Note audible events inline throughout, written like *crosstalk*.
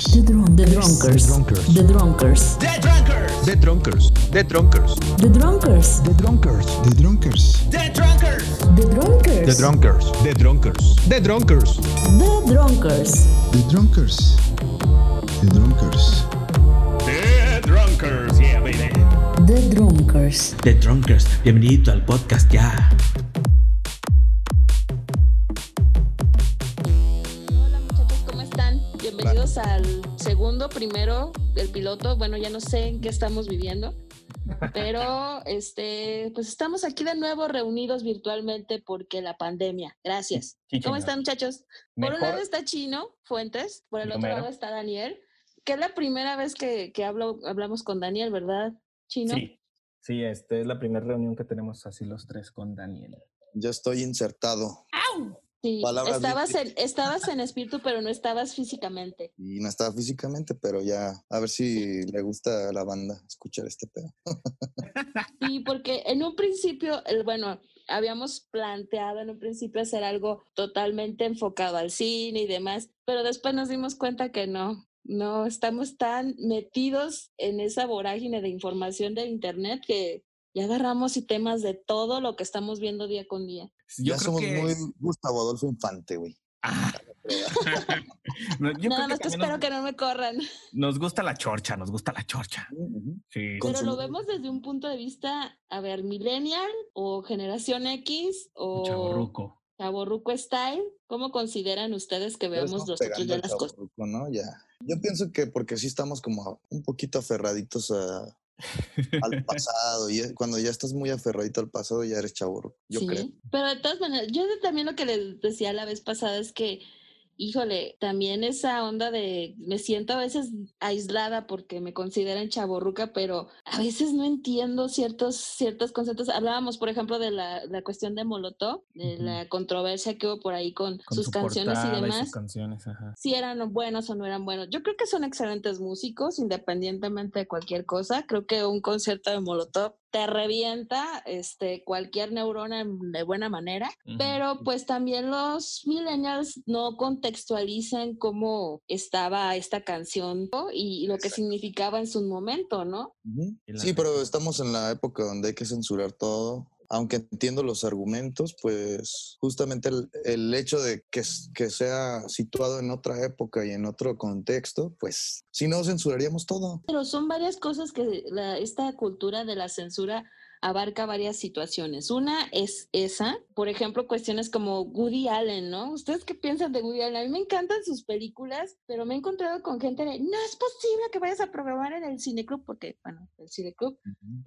Drunkers. The, drunk, the Drunkers. The Drunkers. The Drunkers. The Drunkers. The Drunkers. The Drunkers. The Drunkers. The Drunkers. The Drunkers. The Drunkers. The Drunkers. The Drunkers. The Drunkers. The Drunkers. The Drunkers. The Drunkers. The Drunkers. Yeah, baby. The Drunkers. The Drunkers, bienvenido al podcast ya. Al segundo, primero del piloto. Bueno, ya no sé en qué estamos viviendo, pero *laughs* este, pues estamos aquí de nuevo reunidos virtualmente porque la pandemia. Gracias. Sí, ¿Cómo están muchachos? Por un Mejor. lado está Chino Fuentes, por el otro lado está Daniel, que es la primera vez que, que hablo, hablamos con Daniel, ¿verdad? Chino. Sí, sí, este es la primera reunión que tenemos así los tres con Daniel. Ya estoy insertado. Sí, Palabras estabas en, estabas en espíritu, pero no estabas físicamente. Y no estaba físicamente, pero ya a ver si le gusta a la banda escuchar este pedo. *laughs* Sí, porque en un principio, el, bueno, habíamos planteado en un principio hacer algo totalmente enfocado al cine y demás, pero después nos dimos cuenta que no, no, estamos tan metidos en esa vorágine de información de Internet que ya agarramos y temas de todo lo que estamos viendo día con día. ya somos muy Gustavo Adolfo Infante, güey. Ah. *laughs* No, yo Nada más que espero nos, que no me corran. *laughs* nos gusta la chorcha, nos gusta la chorcha. Sí. Pero lo vemos desde un punto de vista, a ver, millennial o generación X o Chavorruco. chavorruco style. ¿Cómo consideran ustedes que veamos nosotros ya al las cosas? chavorruco, ¿no? Ya. Yo pienso que porque sí estamos como un poquito aferraditos a- al *laughs* pasado. Y cuando ya estás muy aferradito al pasado, ya eres chavo. Yo sí, creo. pero de todas maneras, yo también lo que les decía la vez pasada es que, híjole, también esa onda de, me siento a veces aislada porque me consideran chaborruca, pero a veces no entiendo ciertos, ciertos conceptos. Hablábamos, por ejemplo, de la, la cuestión de Molotov, de la controversia que hubo por ahí con, Con sus su canciones y demás. sus canciones, ajá. si eran buenos o no eran buenos. Yo creo que son excelentes músicos, independientemente de cualquier cosa. Creo que un concierto de Molotov te revienta este, cualquier neurona en- de buena manera, pero pues también los millennials no contextualizan cómo estaba esta canción y lo que Exacto. significaba en su momento, ¿no? Sí, pero estamos en la época donde hay que censurar todo. Aunque entiendo los argumentos, pues justamente el, el hecho de que, que sea situado en otra época y en otro contexto, pues si no censuraríamos todo. Pero son varias cosas que la- esta cultura de la censura abarca varias situaciones. Una es esa, por ejemplo, cuestiones como Woody Allen, ¿no? ¿Ustedes qué piensan de Woody Allen? A mí me encantan sus películas, pero me he encontrado con gente de, no es posible que vayas a programar en el cineclub, porque, bueno, el cineclub,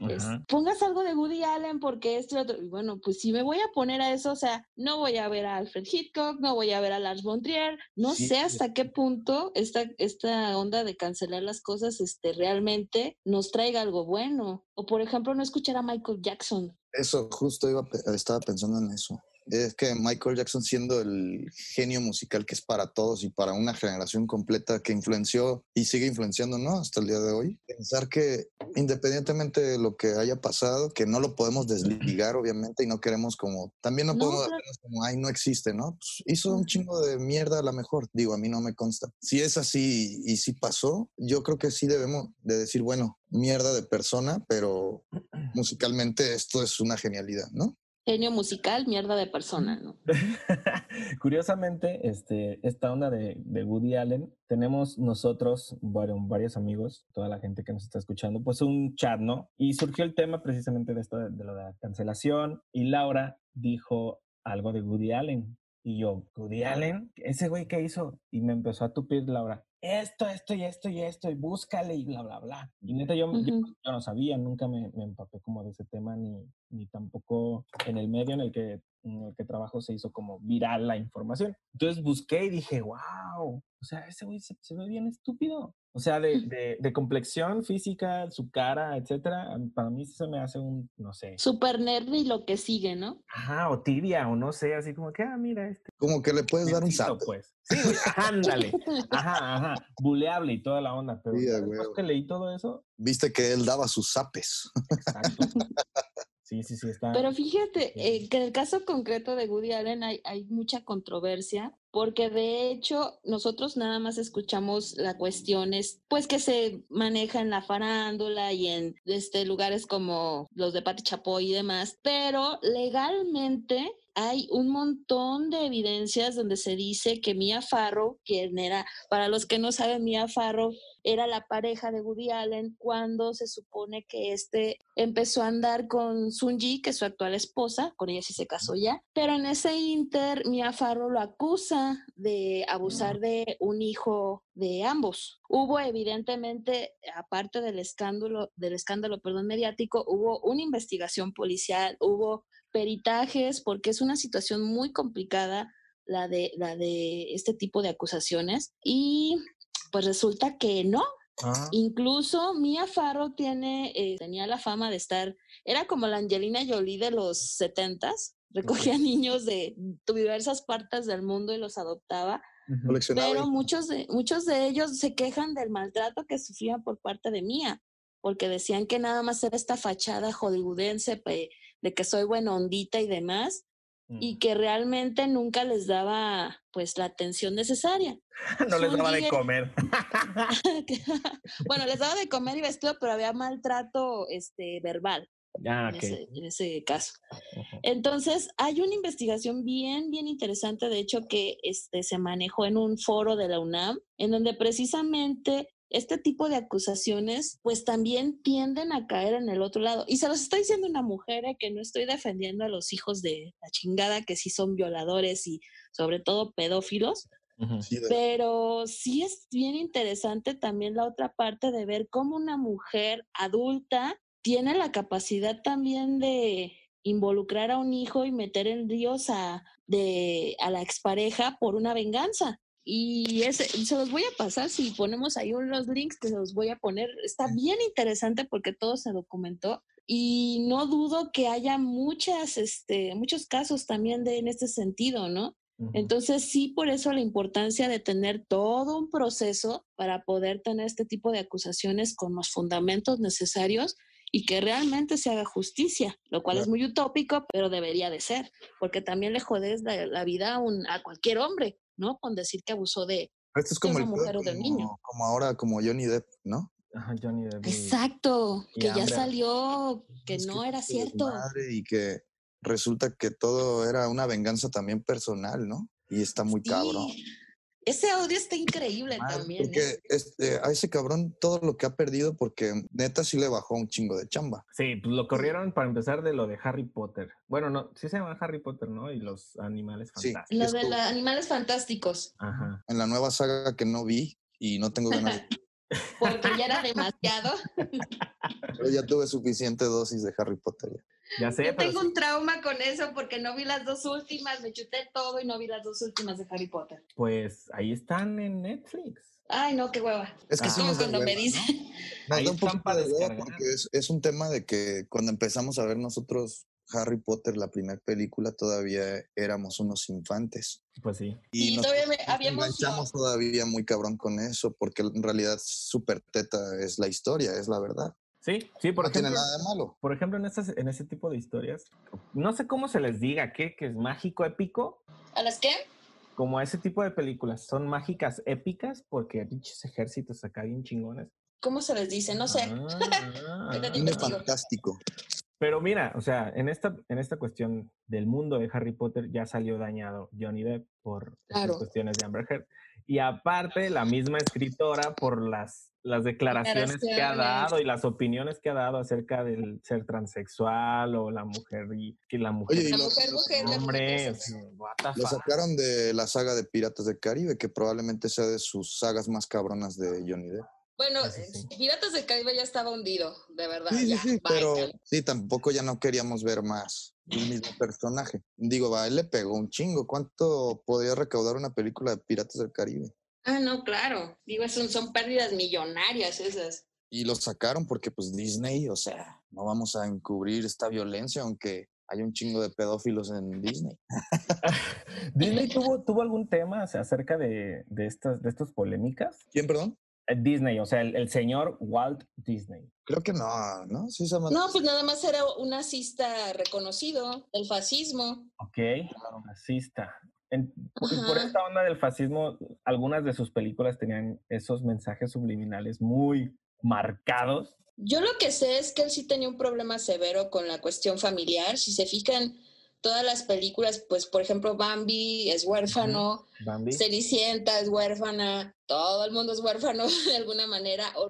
es, Ajá. pongas algo de Woody Allen porque esto y otro. Y bueno, pues si me voy a poner a eso, o sea, no voy a ver a Alfred Hitchcock, no voy a ver a Lars von Trier, no Sí, sé hasta qué punto esta, esta onda de cancelar las cosas este, realmente nos traiga algo bueno. O por ejemplo, no escuchar a Michael Jackson. Eso, justo iba, estaba pensando en eso. Es que Michael Jackson siendo el genio musical que es para todos y para una generación completa que influenció y sigue influenciando, ¿no? Hasta el día de hoy. Pensar que independientemente de lo que haya pasado, que no lo podemos desligar, obviamente, y no queremos como, también no, No, podemos claro. como, ay, no existe, ¿no? Pues hizo un chingo de mierda a la mejor. Digo, a mí no me consta. Si es así y si pasó, yo creo que sí debemos de decir, bueno, mierda de persona, pero musicalmente esto es una genialidad, ¿no? Genio musical, mierda de persona, ¿no? *laughs* Curiosamente, este, esta onda de, de Woody Allen, tenemos nosotros, bueno, varios amigos, toda la gente que nos está escuchando, pues un chat, ¿no? Y surgió el tema precisamente de esto, de, lo de la cancelación, y Laura dijo algo de Woody Allen. Y yo, ¿Woody Allen? ¿Ese güey qué hizo? Y me empezó a tupir Laura. Esto, esto y esto y esto, y búscale y bla, bla, bla. Y neta, yo, yo- Ujú. yo no sabía, nunca me, me empapé como de ese tema, ni, ni tampoco en el medio en el que en el que trabajo se hizo como viral la información. Entonces busqué y dije, wow, o sea, ese güey se, se ve bien estúpido. O sea, de, de, de complexión física, su cara, etcétera, para mí se me hace un, no sé, Super nerd y lo que sigue, ¿no? ajá, o tibia, o no sé, así como que, ah, mira este. Como que le puedes dar un zap. pues. Sí, ándale. Ajá, ajá. Buleable y toda la onda. Pero Sí, después que leí todo eso, Viste que él daba sus zapes. exacto. Sí, sí, sí, está. Pero fíjate eh, que en el caso concreto de Woody Allen hay, hay mucha controversia porque de hecho nosotros nada más escuchamos las cuestiones pues que se maneja en la farándula y en este lugares como los de Pati Chapoy y demás, pero legalmente hay un montón de evidencias donde se dice que Mia Farrow, quien era, para los que no saben, Mia Farrow era la pareja de Woody Allen cuando se supone que este empezó a andar con Sunji, que es su actual esposa, con ella sí se casó ya, pero en ese inter Mia Farrow lo acusa de abusar de un hijo de ambos. Hubo evidentemente, aparte del escándalo, del escándalo, perdón, mediático, hubo una investigación policial, hubo peritajes, porque es una situación muy complicada la de, la de este tipo de acusaciones. Y pues resulta que no. Ah, Incluso Mia Farrow tiene, eh, tenía la fama de estar, era como la Angelina Jolie de los setentas, recogía *laughs* niños de diversas partes del mundo y los adoptaba, pero muchos de, muchos de ellos se quejan del maltrato que sufrían por parte de Mia, porque decían que nada más era esta fachada hollywoodense de que soy buena ondita y demás, y Mm. que realmente nunca les daba pues la atención necesaria. *laughs* no les daba de *laughs* comer. bueno, les daba de comer y vestido, pero había maltrato este, verbal Ah, en, ok. ese, en ese caso. Entonces, hay una investigación bien, bien interesante, de hecho, que este, se manejó en un foro de la UNAM, en donde precisamente este tipo de acusaciones, pues también tienden a caer en el otro lado. Y se los está diciendo una mujer eh, que no estoy defendiendo a los hijos de la chingada, que sí son violadores y sobre todo pedófilos. Sí, pero sí es bien interesante también la otra parte de ver cómo una mujer adulta tiene la capacidad también de involucrar a un hijo y meter en ríos a, de, a la expareja por una venganza. Y ese, se los voy a pasar, si ponemos ahí unos links que se los voy a poner, está bien interesante porque todo se documentó y no dudo que haya muchas, este, muchos casos también de en este sentido, ¿no? Entonces, sí, por eso la importancia de tener todo un proceso para poder tener este tipo de acusaciones con los fundamentos necesarios y que realmente se haga justicia, lo cual es muy utópico, pero debería de ser, porque también le jodes la, la vida a, un- a cualquier hombre, ¿no? Con decir que abusó de... Esto es como una el mujer o de un como- niño. como ahora, como Johnny Depp, ¿no? Ajá, Johnny Depp. y- Exacto, y que ya salió, que Es no era cierto. Y que resulta que todo era una venganza también personal, ¿no? Y está muy cabrón. Sí, Ese audio está increíble también. ¿eh? Porque este, a ese cabrón todo lo que ha perdido, porque neta sí le bajó un chingo de chamba. Sí, pues lo corrieron para empezar de lo de Harry Potter. Bueno, no, sí se llama Harry Potter, ¿no? Y los animales Sí. fantásticos. Lo de los animales fantásticos, Ajá. En la nueva saga que no vi y no tengo ganas, de- *laughs* porque ya era demasiado. pero ya tuve suficiente dosis de Harry Potter. ya. Ya sé, Yo pero tengo sí- un trauma con eso porque no vi las dos últimas, me chuté todo y no vi las dos últimas de Harry Potter. pues ahí están en Netflix. Ay, no, qué hueva. Es que Ah. sí nos cuando me hueva, ¿no? dicen, Nos da un para de hueva porque es, es un tema de que cuando empezamos a ver nosotros Harry Potter, la primera película, todavía éramos unos infantes. Pues sí. Y nos- todavía me- nos había emoción. enganchamos todavía muy cabrón con eso, porque en realidad súper teta es la historia, es la verdad. Sí, sí, por no tiene ejemplo. nada de malo. Por ejemplo, en, estas, en ese tipo de historias, no sé cómo se les diga, ¿qué? Que es mágico épico, ¿a las qué? como ese tipo de películas, son mágicas épicas porque pinches ejércitos acá bien chingones. ¿Cómo se les dice? No sé. Ah, *laughs* ah. Fantástico. Pero mira, o sea, en esta, en esta cuestión del mundo de Harry Potter ya salió dañado Johnny Depp por Claro. cuestiones de Amber Heard. Y aparte, la misma escritora por las, las declaraciones que ha dado y las opiniones que ha dado acerca del ser transexual o la mujer y que la mujer Oye, y La lo- mujer, mujer, la hombre, mujer. the Lo sacaron de la saga de Piratas del Caribe, que probablemente sea de sus sagas más cabronas de Johnny Depp. Bueno, Eso sí. eh, Piratas del Caribe ya estaba hundido, de verdad. Sí, sí, ya, sí, bye, pero sí, tampoco ya no queríamos ver más el mismo personaje. Digo, a él le pegó un chingo. ¿Cuánto podría recaudar una película de Piratas del Caribe? Ah, no, claro. Digo, son, son pérdidas millonarias esas. Y lo sacaron porque pues Disney, o sea, no vamos a encubrir esta violencia, aunque hay un chingo de pedófilos en Disney. *laughs* ¿Disney tuvo, tuvo algún tema o sea, acerca de, de, estas, de estas polémicas? ¿Quién, perdón? Eh, Disney, o sea, el, el señor Walt Disney. Creo que no, ¿no? Sí, se llama- No, pues nada más era un nazista reconocido del fascismo. Ok, racista. En- por, esta onda del fascismo, algunas de sus películas tenían esos mensajes subliminales muy marcados. Yo lo que sé es que él sí tenía un problema severo con la cuestión familiar. Si se fijan, todas las películas, pues por ejemplo, Bambi es huérfano, Bambi. Cenicienta es huérfana, todo el mundo es huérfano *laughs* de alguna manera, o, o-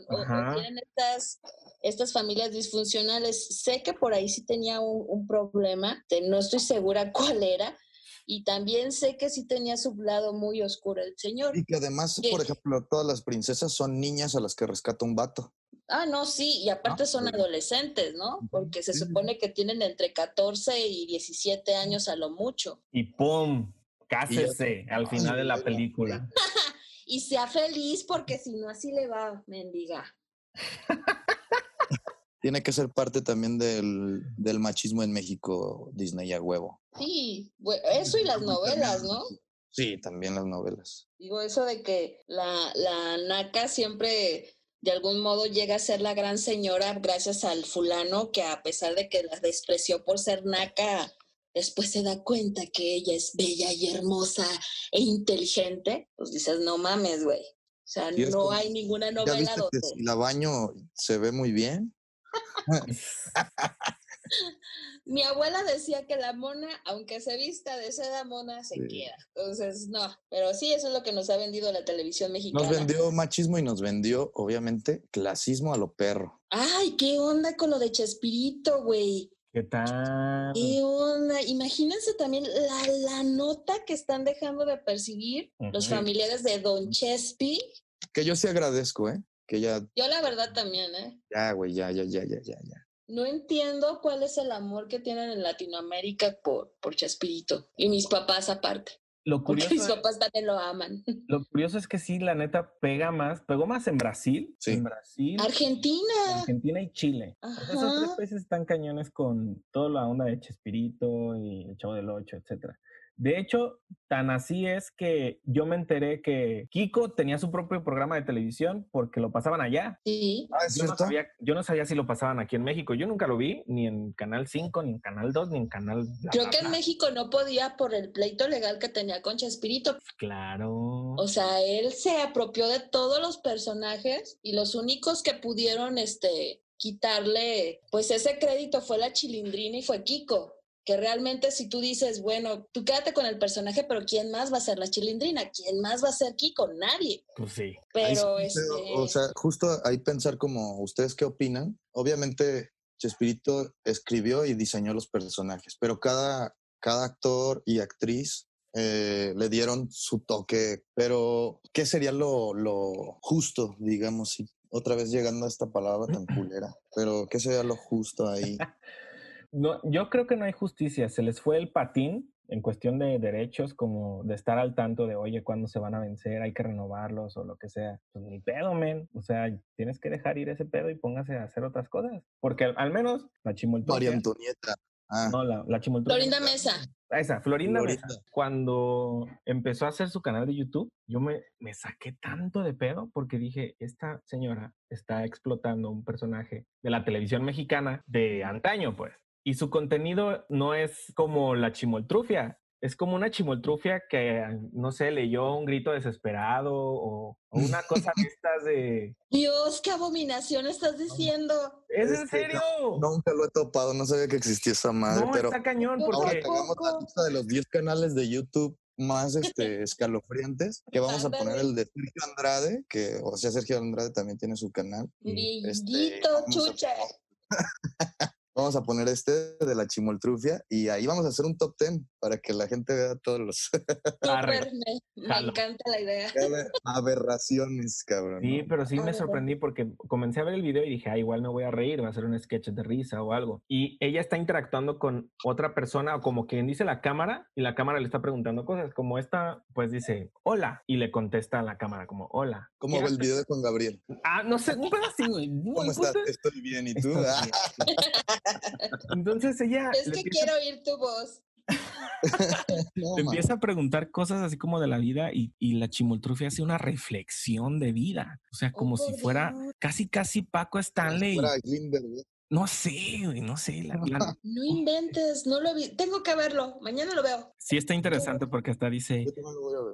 tienen estas, estas familias disfuncionales. Sé que por ahí sí tenía un, un problema, no estoy segura *laughs* cuál era, y también sé que sí tenía su lado muy oscuro el señor. Y que además, por ejemplo, todas las princesas son niñas a las que rescata un vato. Ah, no, sí, y aparte Ah, son bueno. adolescentes, ¿no? Porque se Sí, sí, sí. supone que tienen entre 14 y 17 años a lo mucho. Y ¡pum! Cásese al final de la película. *laughs* *laughs* Y sea feliz porque si no así le va, mendiga. *laughs* Tiene que ser parte también del, del machismo en México, Disney a huevo. Sí, eso y las novelas, ¿no? Sí, también las novelas. Digo, eso de que la, la naca siempre de algún modo llega a ser la gran señora gracias al fulano que a pesar de que la despreció por ser naca, después se da cuenta que ella es bella y hermosa e inteligente, pues dices, no mames, güey. O sea, no como, hay ninguna ¿Ya novela que donde... si la baño se ve muy bien? *laughs* *laughs* *laughs* Mi abuela decía que la mona, aunque se vista de seda mona, se Sí. queda. Entonces, no. Pero sí, eso es lo que nos ha vendido la televisión mexicana. Nos vendió machismo y nos vendió, obviamente, clasismo a lo perro. Ay, ¿qué onda con lo de Chespirito, güey? ¿Qué tal? ¿Qué onda? Imagínense también la, la nota que están dejando de percibir los familiares de Don Chespi. Que yo sí agradezco, ¿eh? Que ya, Yo la verdad también, ¿eh? ya, güey, ya, ya, ya, ya, ya, ya. No entiendo cuál es el amor que tienen en Latinoamérica por, por Chespirito. Y mis papás aparte. Lo Porque curioso, mis papás también lo aman. *laughs* lo curioso es que sí, la neta pega más, pegó más en Brasil, Sí. en Brasil, Argentina. Argentina y Chile. Sea, esos tres Ajá. países están cañones con toda la onda de Chespirito y el Chavo del Ocho, etcétera. De hecho, tan así es que yo me enteré que Kiko tenía su propio programa de televisión porque lo pasaban allá. Sí. Ah, ¿es Yo no, sabía, yo no sabía si lo pasaban aquí en México. Yo nunca lo vi, ni en Canal 5, ni en Canal 2, ni en Canal... bla, Creo bla, que en. México no podía por el pleito legal que tenía con Chespirito. Claro. O sea, él se apropió de todos los personajes y los únicos que pudieron este, quitarle pues ese crédito fue la chilindrina y fue Kiko. Que realmente si tú dices, bueno, tú quédate con el personaje, pero ¿quién más va a ser la chilindrina? ¿Quién más va a ser Kiko? Nadie. pues sí. Pero este, O sea, justo ahí pensar como ustedes qué opinan. Obviamente, Chespirito escribió y diseñó los personajes, pero cada, cada actor y actriz eh, le dieron su toque. Pero, ¿qué sería lo, lo justo, digamos? Si otra vez llegando a esta palabra tan *laughs* culera, pero ¿qué sería lo justo ahí? *laughs* No, yo creo que no hay justicia. Se les fue el patín en cuestión de derechos, como de estar al tanto de, oye, cuándo se van a vencer, hay que renovarlos o lo que sea. Pues ni pedo, men. O sea, tienes que dejar ir ese pedo y póngase a hacer otras cosas. Porque al, al menos la María chimoltrufia... Antonieta. Ah, No, la, la. Florinda Mesa. Esa, Florinda, Florinda. Mesa. Cuando empezó a hacer su canal de YouTube, yo me, me saqué tanto de pedo porque dije, esta señora está explotando un personaje de la televisión mexicana de antaño, pues. Y su contenido no es como la chimoltrufia, es como una chimoltrufia que, no sé, leyó un grito desesperado o, o una cosa de *laughs* estas de... Dios, qué abominación estás diciendo. ¿Es en serio? nunca lo he topado, no sabía que existía esa madre, No, pero está cañón ahora porque... que hagamos la lista de los 10 canales de YouTube más este, *laughs* escalofriantes, que vamos a poner el de Sergio Andrade, que, o sea, Sergio Andrade también tiene su canal. Sí. Este, Billito, vamos a- chuche. *laughs* Vamos a poner este de la chimoltrufia y ahí vamos a hacer un top 10 para que la gente vea todos los. *laughs* Súper, me, me encanta la idea. aberraciones, cabrón. Sí, pero sí me sorprendí porque comencé a ver el video y dije, ah, igual me voy a reír, va a ser un sketch de risa o algo. Y ella está interactuando con otra persona o como quien dice la cámara y la cámara le está preguntando cosas. Como esta, pues dice, hola, y le contesta a la cámara como, hola. ¿Cómo va el video de Juan Gabriel? Ah, no sé, un pedacito. ¿Cómo estás? Estoy bien, ¿y tú? Estoy Ah, *laughs* bien. Entonces ella Es que empieza- quiero oír tu voz. *laughs* no, le man. empieza a preguntar cosas así como de la vida y, y la chimoltrufia hace una reflexión de vida. O sea, como Oh, si por fuera Dios. casi, casi Paco Como si Stanley. No sé, güey, no sé. la- la- *laughs* No inventes, no lo vi. Tengo que verlo. Mañana lo veo. sí está interesante porque hasta dice,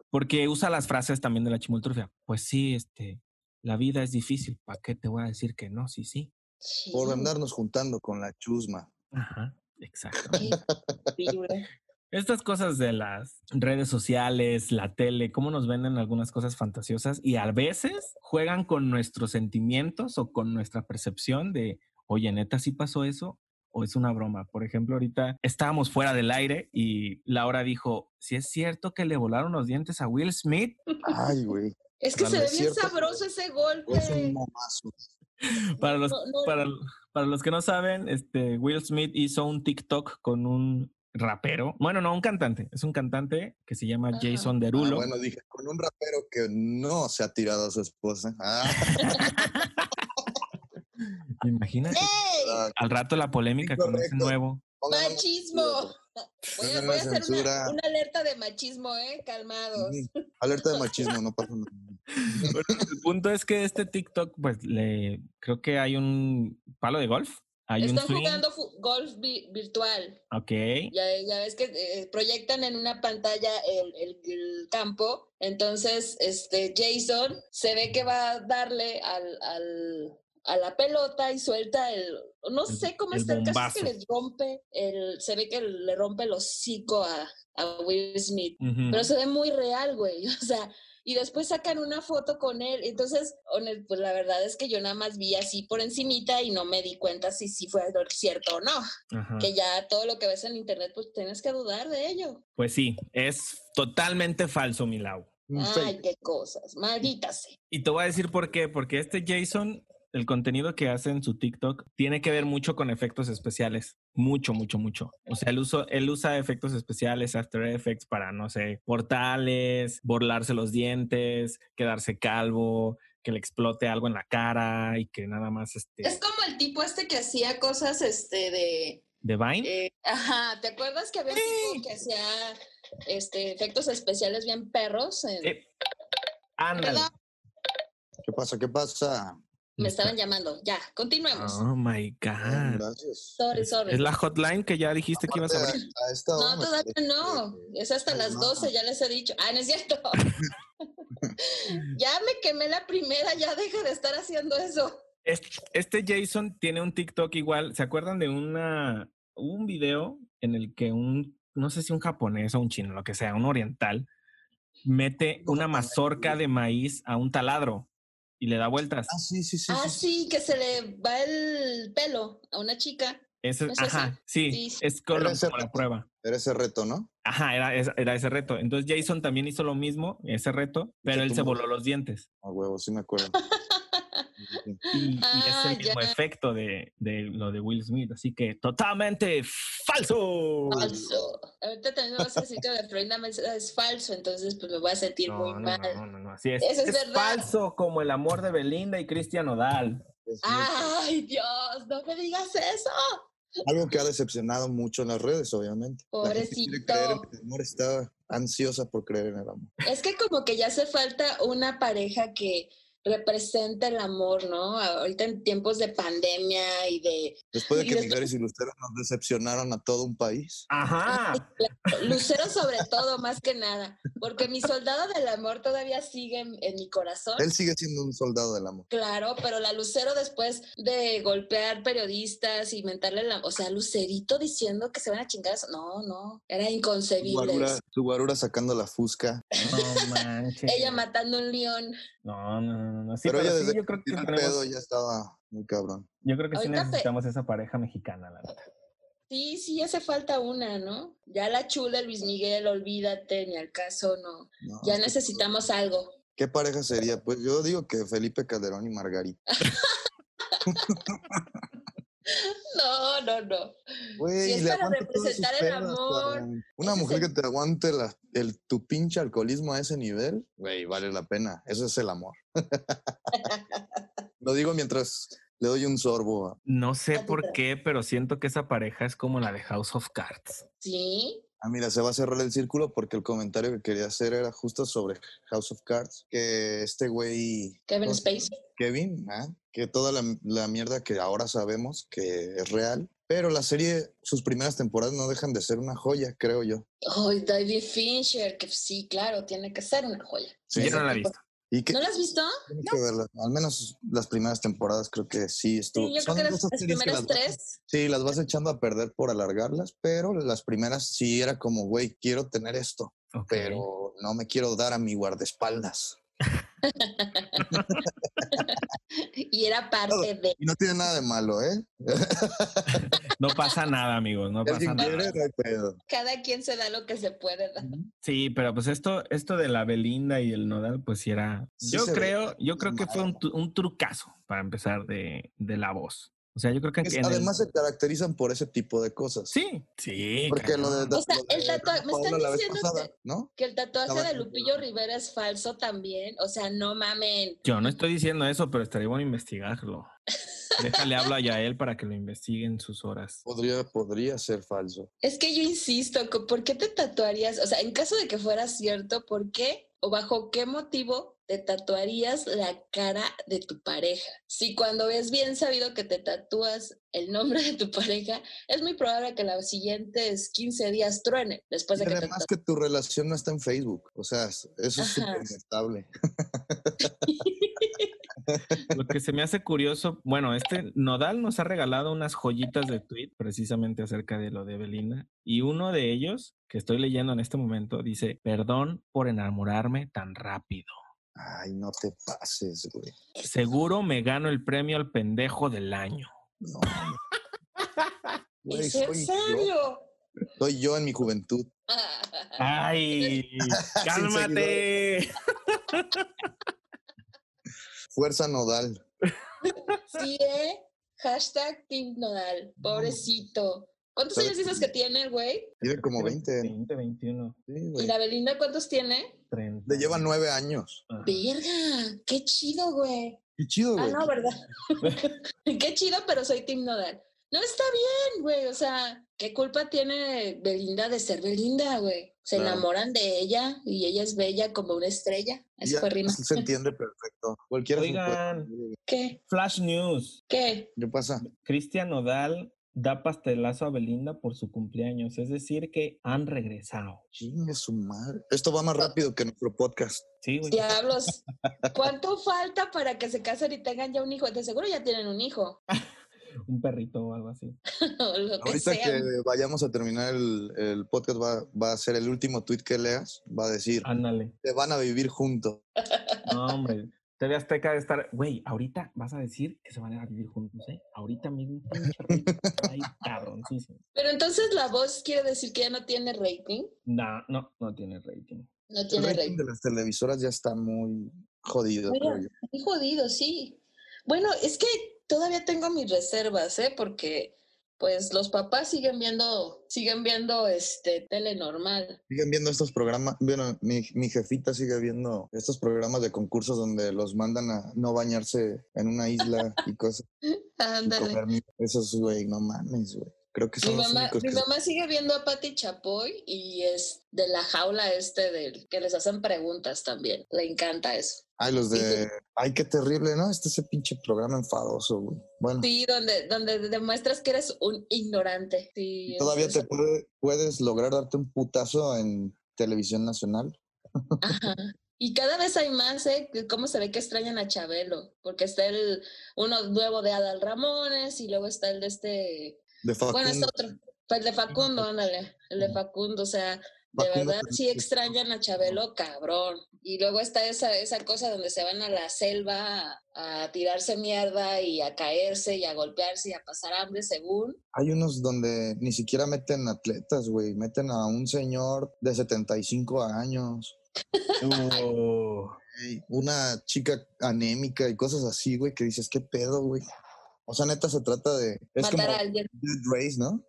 porque usa las frases también de la chimoltrufia. Pues sí, este, la vida es difícil. ¿Para qué te voy a decir que no? Sí, sí. Sí, Por andarnos juntando con la chusma. Ajá, exacto. *laughs* Estas cosas de las redes sociales, la tele, cómo nos venden algunas cosas fantasiosas y a veces juegan con nuestros sentimientos o con nuestra percepción de, oye, neta, sí pasó eso o es una broma. Por ejemplo, ahorita estábamos fuera del aire y Laura dijo, si es cierto que le volaron los dientes a Will Smith, Ay, güey. Es que Cuando se ve bien cierto, sabroso ese golpe. Es un momazo. *laughs* para los, para, para los que no saben, este, Will Smith hizo un TikTok con un rapero, bueno, no, un cantante, es un cantante que se llama Ajá. Jason Ah, Derulo. bueno, dije, con un rapero que no se ha tirado a su esposa. Ah, *laughs* Imagínate. ¡Ey! ah, Al rato la polémica con ese nuevo. ¡Machismo! Voy a, Pónganle voy a hacer una, alerta de machismo, ¿eh? Calmados. Alerta de *laughs* machismo, no pasa nada. Bueno, el punto es que este TikTok, pues le creo que hay un palo de golf. Hay un Están swing. jugando golf vi- virtual. Ok. Ya, ya ves que eh, proyectan en una pantalla el, el- el campo. Entonces, este Jason se ve que va a darle al, al- a la pelota y suelta el. No El- sé cómo está el caso, es que les rompe el. Se ve que le rompe el hocico a, a Will Smith. Ujú. Pero se ve muy real, güey. *laughs* O sea, y después sacan una foto con él. Entonces, pues la verdad es que yo nada más vi así por encimita y no me di cuenta si sí fue cierto o no. Ajá. Que ya todo lo que ves en internet, pues tienes que dudar de ello. Pues sí, es totalmente falso, Milau. Ay, qué cosas. Maldita sea. Y te voy a decir por qué. Porque este Jason, el contenido que hace en su TikTok, tiene que ver mucho con efectos especiales. Mucho, mucho, mucho. O sea, él, uso- él usa efectos especiales, After Effects, para, no sé, portales, borlarse los dientes, quedarse calvo, que le explote algo en la cara y que nada más este. Es como el tipo este que hacía cosas, este, de... ¿De Vine? eh, ajá, ¿te acuerdas que había un tipo que hacía, este, efectos especiales bien perros? En- Eh, Ándale. ¿Qué pasa? ¿Qué pasa? Me estaban llamando. Ya, continuemos. Oh my God. gracias. Sorry, sorry. Es la hotline que ya dijiste que ibas a abrir. a, a esta hora No, todavía no. Es hasta Ay, las no. 12, ya les he dicho. Ah, no es cierto. *laughs* ya me quemé la primera, ya deja de estar haciendo eso. Es- Este Jason tiene un TikTok igual. ¿Se acuerdan de una un video en el que un no sé si un japonés o un chino, lo que sea, un oriental mete Un una mazorca de maíz a un taladro y le da vueltas? Ah, sí, sí, sí. ah, sí, sí. sí, que se le va el pelo a una chica. Ese, ¿no es ajá, sí, es con la reto. prueba. Era ese reto, ¿no? Ajá, era, era ese reto. Entonces Jason también hizo lo mismo, ese reto, pero él se voló los dientes. A huevo, sí me acuerdo. *laughs* Y, y Ah, es el mismo ya. efecto de, de lo de Will Smith. Así que totalmente falso. Falso. Ahorita también me vas a decir que de Florinda Mesa es falso, entonces pues me voy a sentir muy No, mal. no, no, no, así es. Eso es verdad. falso como el amor de Belinda y Cristian Nodal. Es Ay, Dios, no me digas eso. Algo que ha decepcionado mucho en las redes, obviamente. La gente quiere creer en Pobrecito. el amor, está ansiosa por creer en el amor. Es que como que ya hace falta una pareja que represente el amor, ¿no? Ahorita en tiempos de pandemia y de Después de que Mijares y Lucero nos decepcionaron a todo un país. Ajá. *laughs* Lucero sobre todo, más que nada, porque mi soldado del amor todavía sigue en, en mi corazón. Él sigue siendo un soldado del amor. Claro, pero la Lucero después de golpear periodistas y mentarle la... O sea, Lucerito diciendo que se van a chingar. eso- No, no, era inconcebible. su guarura sacando la fusca. No manches. Ella matando un león. No, no, no, no. Sí, pero, pero, ella sí, desde yo creo que el tenemos- pedo ya estaba muy cabrón. yo creo que sí Ahorita necesitamos esa pareja mexicana, la neta. Sí, sí, hace falta una, ¿no? Ya la chula, Luis Miguel, olvídate, ni al caso, no. No, Ya que- necesitamos algo. ¿Qué pareja sería? Pues yo digo que Felipe Calderón y Margarita. *laughs* *laughs* No, no, no. Güey, es para representar el amor. Una mujer el- que te aguante la- el, tu pinche alcoholismo a ese nivel, güey, vale la pena. Eso es el amor. *laughs* Lo digo mientras le doy un sorbo. No sé por qué, pero siento que esa pareja es como la de House of Cards. Sí, Ah, mira, se va a cerrar el círculo porque el comentario que quería hacer era justo sobre House of Cards, que este güey... Kevin. Spacey. Kevin, ah, que toda la, la mierda que ahora sabemos que es real, pero la serie, sus primeras temporadas no dejan de ser una joya, creo yo. Ay, David Fincher, que sí, claro, tiene que ser una joya. Sí, Yo no la he visto. Y que ¿No la has visto? tienes que verla. Al menos las primeras temporadas creo que sí estuvo. Sí, yo creo son que de las, las que primeras las vas- tres. Sí, las vas echando a perder por alargarlas, pero las primeras sí era como, güey, quiero tener esto, pero no me quiero dar a mi guardaespaldas. *laughs* Y era parte de. Y no tiene nada de malo, ¿eh? *laughs* No pasa nada, amigos, no pasa nada. quiere, no hay pedo. Cada quien se da lo que se puede dar. Sí, pero pues esto, esto de la Belinda y el Nodal, pues sí era. Sí yo ve creo, yo creo que fue un, trucazo para empezar de, de la voz. O sea, yo creo que Es- el- además se caracterizan por ese tipo de cosas. sí, sí. Porque lo de. O sea, lo de el tatua- me están diciendo pasada, que- ¿no? Que el tatuaje de Lupillo Rivera es falso también. O sea, no mamen. Yo no estoy diciendo eso, pero estaría bueno investigarlo. *laughs* Déjale hablo a Yael para que lo investigue en sus horas. Podría, podría ser falso. Es que yo insisto, ¿por qué te tatuarías? O sea, en caso de que fuera cierto, ¿por qué o bajo qué motivo te tatuarías la cara de tu pareja? Si cuando es bien sabido que te tatúas el nombre de tu pareja, es muy probable que los siguientes 15 días truene después de que te además que tu relación no está en Facebook. O sea, es- eso es súper inestable. *laughs* Lo que se me hace curioso, bueno, este Nodal nos ha regalado unas joyitas de tweet precisamente acerca de lo de Belinda. Y uno de ellos, que estoy leyendo en este momento, dice, perdón por enamorarme tan rápido. Ay, no te pases, güey. Seguro me gano el premio al pendejo del año. No. *laughs* Güey, ¿Es en yo. serio? Soy yo en mi juventud. *laughs* ¡Ay! ¡Cálmate! *laughs* Fuerza nodal. Sí, ¿eh? Hashtag Team Nodal. Pobrecito. ¿Cuántos ¿Sabes años dices que tiene el güey? Tiene como 20. 20, 21, Sí, ¿Y la Belinda cuántos tiene? 30. Le lleva nueve años. Ajá. Verga, qué chido, güey. Qué chido, Ah, güey. no, ¿verdad? *laughs* qué chido, pero soy Team Nodal. No está bien, güey. O sea, ¿qué culpa tiene Belinda de ser Belinda, güey? Se Claro. enamoran de ella y ella es bella como una estrella. Eso Ya, fue rima. Se entiende perfecto. Cualquiera se puede- Oigan. ¿Qué? Flash News. ¿Qué? ¿Qué pasa? Cristian Nodal da pastelazo a Belinda por su cumpleaños. Es decir, que han regresado. Chingue su madre. Esto va más rápido que nuestro podcast. Sí, güey. Diablos. *laughs* ¿Cuánto falta para que se casen y tengan ya un hijo? De seguro ya tienen un hijo. *laughs* Un perrito o algo así. *laughs* o lo que Ahorita sea. que vayamos a terminar el, el podcast va, va a ser el último tweet que leas. Va a decir, Ándale. te van a vivir juntos. No, *laughs* hombre. TV Azteca de estar. Güey, ahorita vas a decir que se van a vivir juntos, ¿eh? Ahorita mismo. Ay, cabroncísimo. Pero entonces la voz quiere decir que ya no tiene rating. No, no, no tiene rating. No El tiene rating rating. de las televisoras ya está muy jodido, yo. Muy jodido, sí. Bueno, es que todavía tengo mis reservas, ¿eh? Porque pues los papás siguen viendo, siguen viendo este tele normal. Siguen viendo estos programas. Bueno, mi, mi jefita sigue viendo estos programas de concursos donde los mandan a no bañarse en una isla y cosas. *laughs* Ándale. mi- Esos, güey, no mames, güey. Creo que Mi son los mamá, únicos mi que... mamá sigue viendo a Patti Chapoy y es de la jaula este del que les hacen preguntas también. Le encanta eso. Ay, los Sí, de... Ay, qué terrible, ¿no? Este ese pinche programa enfadoso, güey. Bueno, Sí, donde, donde demuestras que eres un ignorante. Sí, es- todavía es- te puede- puedes lograr darte un putazo en televisión nacional. Ajá. Y cada vez hay más, ¿eh? ¿Cómo se ve que extrañan a Chabelo? Porque está el uno nuevo de Adal Ramones y luego está el de este. De Facundo. Bueno, está otro. Pues el de Facundo, ándale. El de Facundo, o sea, de Facundo verdad sí es- extrañan a Chabelo, cabrón. Y luego está esa, esa cosa donde se van a la selva a, a tirarse mierda y a caerse y a golpearse y a pasar hambre, según. Hay unos donde ni siquiera meten atletas, güey. Meten a un señor de 75 años. *laughs* Una chica anémica y cosas así, güey, que dices, ¿qué pedo, güey? O sea, neta se trata de... Es como matar a alguien. Dead Race, ¿no?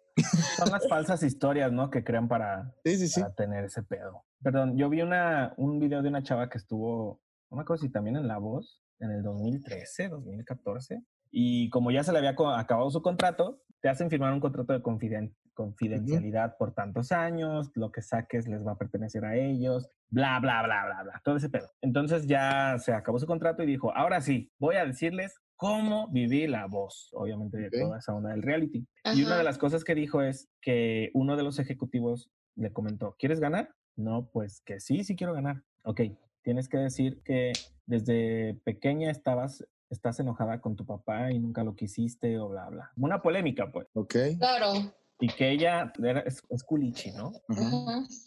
son las falsas historias, ¿no? Que crean para, Sí, sí, sí. para tener ese pedo. Perdón, yo vi una, un video de una chava que estuvo, no me acuerdo si también en La Voz, en el 2013, 2014, y como ya se le había acabado su contrato, te hacen firmar un contrato de confiden- confidencialidad por tantos años, lo que saques les va a pertenecer a ellos, bla, bla, bla, bla, bla, todo ese pedo. Entonces ya se acabó su contrato y dijo, ahora sí, voy a decirles cómo viví la voz, obviamente de toda esa onda del reality. Y una de las cosas que dijo es que uno de los ejecutivos le comentó, ¿quieres ganar? No, pues que sí, sí quiero ganar. Ok, tienes que decir que desde pequeña estabas, estás enojada con tu papá y nunca lo quisiste o bla, bla. Una polémica, pues. Ok. Claro. Y que ella era, es, es culichi, ¿no?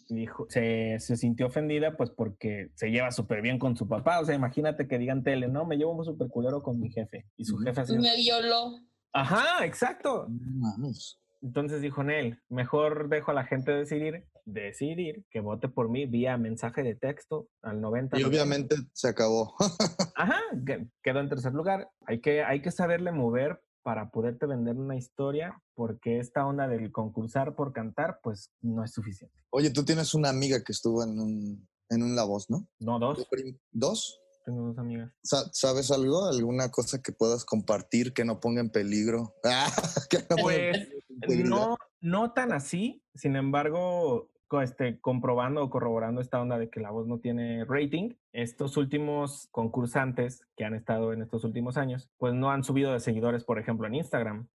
Dijo, se, se sintió ofendida pues porque se lleva súper bien con su papá. O sea, imagínate que digan tele, no, me llevo súper culero con mi jefe. Y su jefe así, Me violó. ajá, exacto. No mames. Entonces dijo Nel, mejor dejo a la gente decidir, decidir que vote por mí vía mensaje de texto al 90. Y obviamente se acabó. *laughs* Ajá, que- quedó en tercer lugar. Hay que, hay que saberle mover para poderte vender una historia, porque esta onda del concursar por cantar, pues no es suficiente. Oye, tú tienes una amiga que estuvo en un, en un La Voz, ¿no? No, dos. ¿Dos? Tengo dos amigas. Sa- ¿Sabes algo? ¿Alguna cosa que puedas compartir que no ponga en peligro? *laughs* No en Pues peligro no, no tan así, sin embargo, este, comprobando o corroborando esta onda de que la voz no tiene rating, estos últimos concursantes que han estado en estos últimos años, pues no han subido de seguidores, por ejemplo, en Instagram.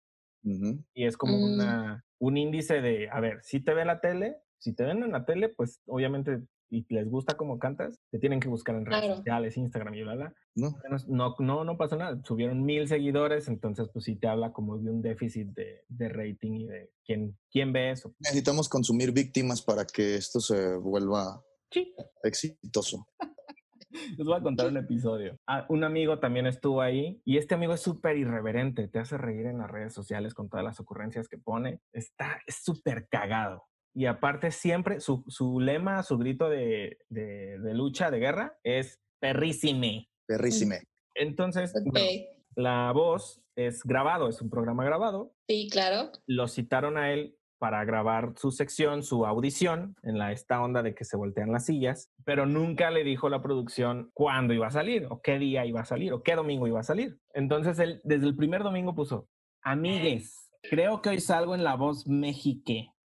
Y es como Mm. una, un índice de, a ver, si te ve la tele, si te ven en la tele, pues obviamente y les gusta cómo cantas, te tienen que buscar en redes Claro. sociales, Instagram y bla, bla. ¿No? No, no, no pasó nada. Subieron mil seguidores, entonces pues sí te habla como de un déficit de, de rating y de quién, quién ve eso. Necesitamos consumir víctimas para que esto se vuelva Sí. exitoso. *laughs* Les voy a contar un episodio. Ah, un amigo también estuvo ahí y este amigo es súper irreverente, te hace reír en las redes sociales con todas las ocurrencias que pone. Está es súper cagado. Y aparte siempre su, su lema, su grito de, de- de lucha, de guerra, es perrísime. Perrísime. Entonces, bueno, la voz es grabado, es un programa grabado. Sí, claro. Lo citaron a él para grabar su sección, su audición, en la esta onda de que se voltean las sillas, pero nunca le dijo la producción cuándo iba a salir, o qué día iba a salir, o qué domingo iba a salir. Entonces él, desde el primer domingo puso, amigues, creo que hoy salgo en La Voz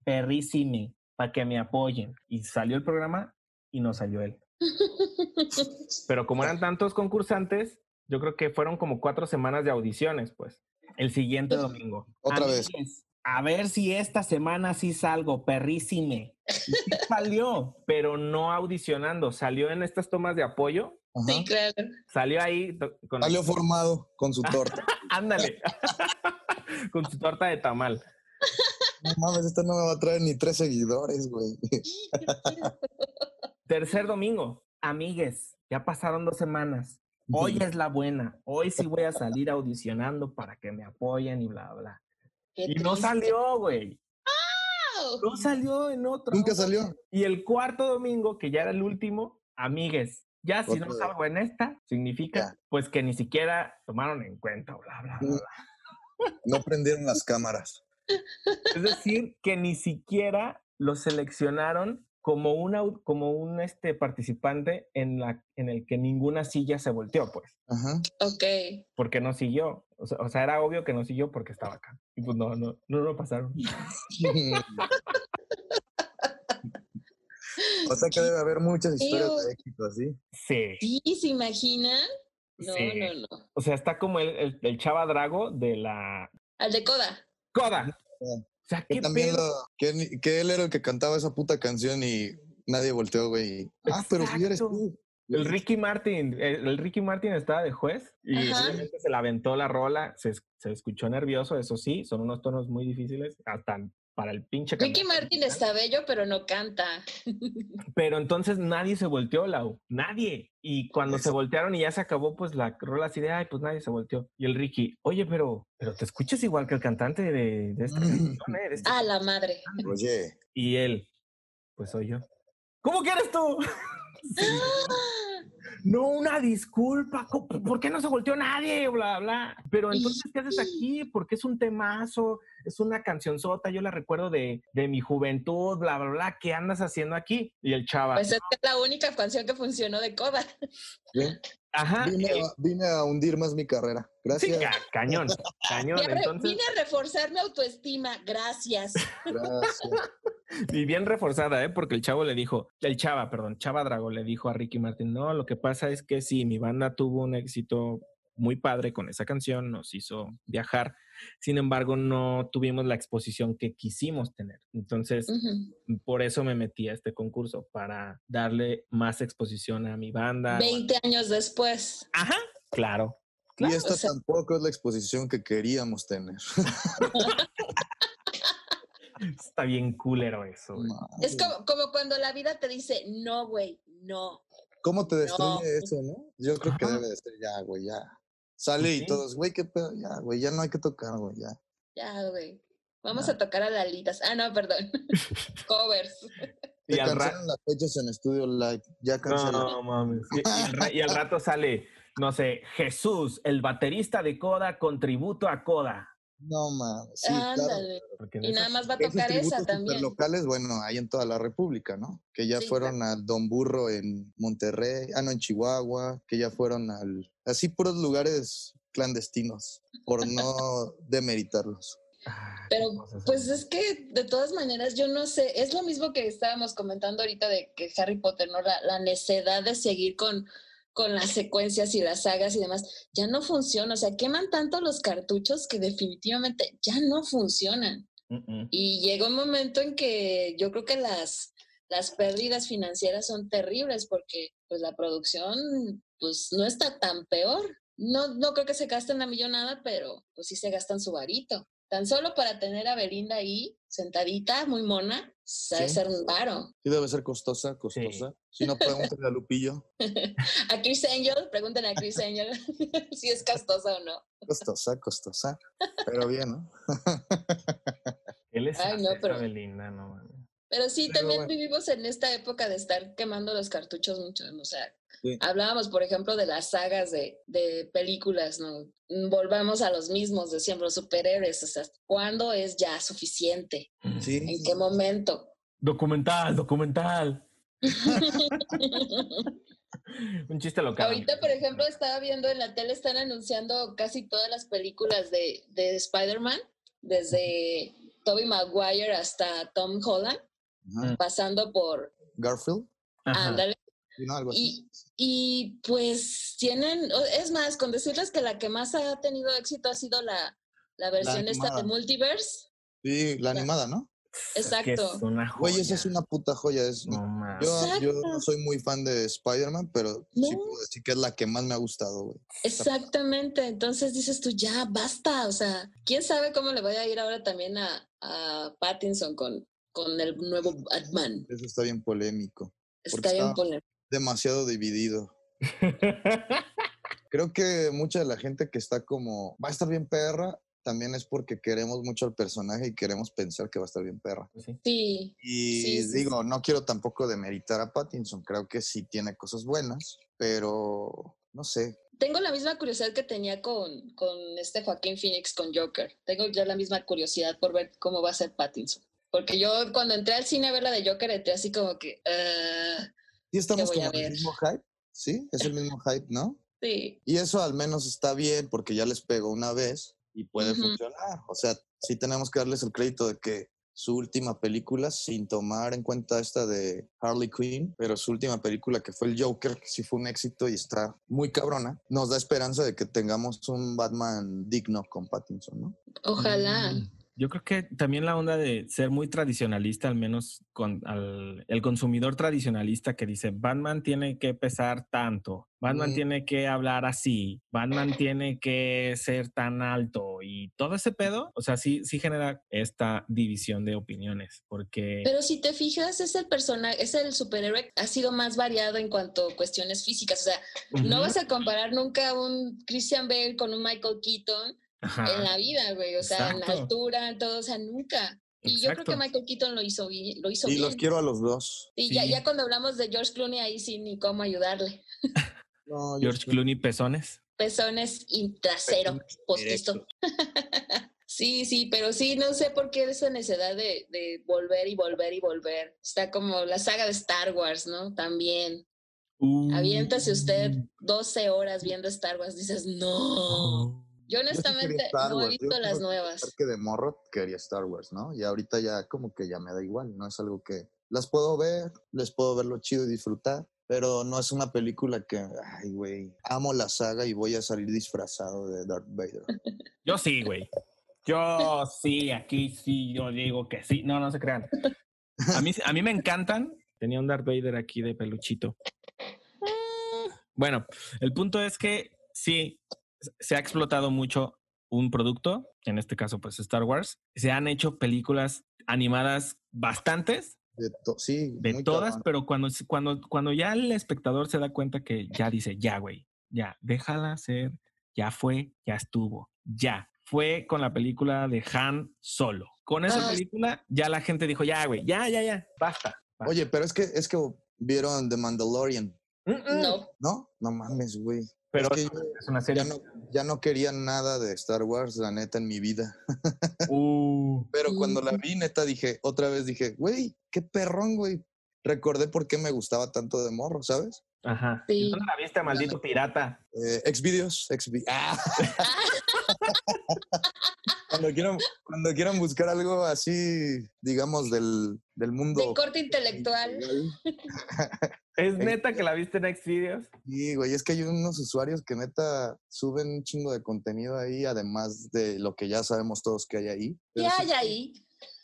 Méxique, perrísime, para que me apoyen. Y salió el programa y no salió él. Pero como eran *laughs* tantos concursantes, yo creo que fueron como cuatro semanas de audiciones, pues. El siguiente domingo. Otra vez. A ver si esta semana sí salgo, perrísime. Y sí *laughs* salió, pero no audicionando. Salió en estas tomas de apoyo. Ajá. Sí, claro. Salió ahí con Salió formado con su torta. *laughs* Ándale. con su torta de tamal. No mames, esta no me va a traer ni tres seguidores, güey. *laughs* Tercer domingo. Amigues, ya pasaron dos semanas. Hoy es la buena. Hoy sí voy a salir audicionando para que me apoyen y bla, bla. Qué Y no triste. salió, güey. No salió en otro. Nunca salió. Y el cuarto domingo, que ya era el último, amigues, ya si Otra no vez. salgo en esta, significa Ya. pues que ni siquiera tomaron en cuenta, bla, bla, bla. Mm. bla. No prendieron las cámaras. Es decir, que ni siquiera lo seleccionaron como, una, como un este, participante en, la, en el que ninguna silla se volteó, pues. Ajá. Ok. Porque no siguió. O sea, o sea, era obvio que no siguió porque estaba acá. Y pues no, no, no lo pasaron. *laughs* o sea que debe haber muchas historias de éxito así. Sí. Sí, ¿se imaginan? No, Sí. no, no. O sea, está como el, el, el Chava Drago de la Al de Coda. Coda. O sea, qué también pedo. lo- que, que él era el que cantaba esa puta canción y nadie volteó, güey. Ah, pero eres tú. El Ricky Martin, el, Ricky Martin estaba de juez y obviamente se la aventó la rola, se, se escuchó nervioso, eso sí, son unos tonos muy difíciles, hasta para el pinche Ricky Martin está bello, pero no canta. *laughs* Pero entonces nadie se volteó, Lau, nadie. Y cuando se voltearon y ya se acabó, pues la rola así de, ay, pues nadie se volteó. Y el Ricky, oye, pero, pero te escuchas igual que el cantante de, de esta canción, ¿eh? de este A la madre. Oye, Y él, pues soy yo. ¿Cómo que eres tú? *laughs* ¡Ah! No, una disculpa, ¿por qué no se volteó nadie? Bla, bla. Pero entonces, ¿qué haces aquí? Porque es un temazo, es una cancionzota, yo la recuerdo de, de mi juventud, bla, bla, bla, ¿qué andas haciendo aquí? Y el chava, Pues es que es la única canción que funcionó de Coda. Bien. Ajá, Vine, eh, a, vine a hundir más mi carrera. sí, Gracias. ca- cañón, cañón. Re- Entonces, Vine a reforzar mi autoestima, gracias. Gracias. y bien reforzada, ¿eh? Porque el chavo le dijo, el chava, perdón, Chava Drago le dijo a Ricky Martin, no, lo que pasa es que sí, mi banda tuvo un éxito muy padre con esa canción, nos hizo viajar, sin embargo, no tuvimos la exposición que quisimos tener. Entonces, por eso me metí a este concurso, para darle más exposición a mi banda. 20 años después. Ajá, claro. Y esta o sea- tampoco es la exposición que queríamos tener. *laughs* Está bien culero eso. güey. Es como, como cuando la vida te dice, no, güey, no. ¿Cómo te destruye No. eso, no? Yo creo que debe de ser ya, güey, ya. Sale y todos, güey, qué pedo, ya, güey, ya no hay que tocar, güey, ya. Ya, güey. Vamos a tocar a Lalitas. Ah, no, perdón. *laughs* Covers. Y al ra- cancelan las fechas en estudio live, ya cancelan. No mames. Y, y al ra- y al *laughs* rato sale, no sé, Jesús, el baterista de Coda, con tributo a Coda. No, mames, sí, claro. Ándale. Y nada más va a tocar esa también. locales, bueno, hay en toda la República, ¿no? Que ya Sí, fueron al Don Burro en Monterrey, ah, no, en Chihuahua, que ya fueron al... Así puros lugares clandestinos, por no demeritarlos. Ah, Pero cosas pues es que de todas maneras yo no sé, es lo mismo que estábamos comentando ahorita de que Harry Potter, ¿no? La, la necedad de seguir con, con las secuencias y las sagas y demás, ya no funciona, o sea, queman tanto los cartuchos que definitivamente ya no funcionan. Y llega un momento en que yo creo que las, las pérdidas financieras son terribles porque pues la producción pues no está tan peor. No, no creo que se gasten la millonada, pero pues sí se gastan su varito. Tan solo para tener a Belinda ahí sentadita, muy mona, sabe Sí. ser un varo. Sí debe ser costosa, costosa. Si no, pregúntale a Lupillo. *laughs* A Chris Angel, pregúntenle a Chris Angel *laughs* si es costosa o no. Costosa, costosa. Pero bien, ¿no? *laughs* ¿Qué les Ay, no, pero- Belinda? No, mames. Pero sí, Pero también bueno. vivimos en esta época de estar quemando los cartuchos mucho, o sea, Sí. hablábamos, por ejemplo, de las sagas de, de películas, ¿no? Volvamos a los mismos de siempre, los superhéroes, o sea, ¿cuándo es ya suficiente? Sí. ¿En qué momento? Documental, documental. *laughs* Un chiste local. Ahorita, por ejemplo, estaba viendo en la tele, están anunciando casi todas las películas de, de Spider-Man, desde Tobey Maguire hasta Tom Holland, Ajá. pasando por, Garfield. Ándale, ¿no? Algo así. Y pues tienen, es más, con decirles que la que más ha tenido éxito ha sido la, la versión esta de. Multiverse. Sí, la animada, ¿no? Es que es Exacto. una Güey, esa es una puta joya. Es, No yo, yo no soy muy fan de Spider-Man, pero sí No. puedo decir que es la que más me ha gustado, güey. Exactamente. Entonces dices tú, ya, basta. O sea, quién sabe cómo le vaya a ir ahora también a, a Pattinson con, con el nuevo Batman. Eso está bien polémico. Está bien está- poner. Demasiado dividido. *laughs* Creo que mucha de la gente que está como, va a estar bien perra, también es porque queremos mucho al personaje y queremos pensar que va a estar bien perra. Pues sí. Sí, Y Sí, sí, digo, no quiero tampoco demeritar a Pattinson, creo que sí tiene cosas buenas, pero no sé. tengo la misma curiosidad que tenía con, con este Joaquín Phoenix con Joker. Tengo ya la misma curiosidad por ver cómo va a ser Pattinson. Porque yo cuando entré al cine a ver la de Joker, entré así como que... ah, Sí estamos como en el mismo hype, ¿sí? Es el mismo hype, ¿no? *laughs* sí, Y eso al menos está bien porque ya les pegó una vez y puede funcionar. O sea, sí tenemos que darles el crédito de que su última película, sin tomar en cuenta esta de Harley Quinn, pero su última película que fue el Joker, que sí fue un éxito y está muy cabrona, nos da esperanza de que tengamos un Batman digno con Pattinson, ¿no? ojalá. Mm, Yo creo que también la onda de ser muy tradicionalista, al menos con al- el consumidor tradicionalista que dice, Batman tiene que pesar tanto, Batman Mm. tiene que hablar así, Batman tiene que ser tan alto y todo ese pedo, o sea, sí, sí genera esta división de opiniones, porque... Pero si te fijas, es el personaje, es el superhéroe, ha sido más variado en cuanto a cuestiones físicas. O sea, no vas a comparar nunca un Christian Bale con un Michael Keaton ajá, en la vida, güey. O sea, en la altura, en todo, o sea, nunca. Y yo creo que Michael Keaton lo hizo bien. Lo hizo Y bien. los quiero a los dos. Y ya, Sí. ya cuando hablamos de George Clooney, ahí sí, ni cómo ayudarle. No, George Clooney pezones. Pezones y trasero postizo. *laughs* Sí, sí, pero sí, no sé por qué esa necesidad de, de volver y volver y volver. Está como la saga de Star Wars, ¿no? También. Aviéntase usted 12 horas viendo Star Wars. Dices, no. Yo Yo sí honestamente quería Star no he Wars. Yo visto las nuevas. que de morro quería Star Wars, ¿no? Y ahorita ya como que ya me da igual, no es algo que las puedo ver, les puedo ver lo chido y disfrutar, pero no es una película que, ay, güey, amo la saga y voy a salir disfrazado de Darth Vader. *laughs* Yo sí, güey. Yo sí, aquí sí, yo digo que sí. No, no se crean. A mí, a mí me encantan. Tenía un Darth Vader aquí de peluchito. *laughs* Bueno, el punto es que sí, se ha explotado mucho un producto, en este caso pues Star Wars. Se han hecho películas animadas bastantes, De to- sí, de muy todas, cabrón. pero cuando, cuando, cuando ya el espectador se da cuenta que ya dice, ya, güey, ya, déjala ser, ya fue, ya estuvo, ya. Fue con la película de Han solo. Con esa Ah. película ya la gente dijo, ya, güey, ya, ya, ya, basta. basta". Oye, pero es que, es que vieron The Mandalorian, Mm, mm. No. ¿no? No mames, güey. pero es que yo es una serie. ya no, ya no quería nada de Star Wars, la neta, en mi vida. *laughs* Uh, Pero cuando la vi, neta, dije, otra vez dije, güey, qué perrón, güey. Recordé por qué me gustaba tanto de morro, ¿sabes? ajá. Sí. ¿Dónde la viste, maldito pirata? Eh, Xvideos, Xvi- *laughs* ¡Ah! cuando, quieran, cuando quieran buscar algo así, digamos, del, del mundo. De corte intelectual. *laughs* ¿Es neta que la viste en Xvideos? Sí, güey, es que hay unos usuarios que neta suben un chingo de contenido ahí, además de lo que ya sabemos todos que hay ahí. ¿Qué sí hay ahí?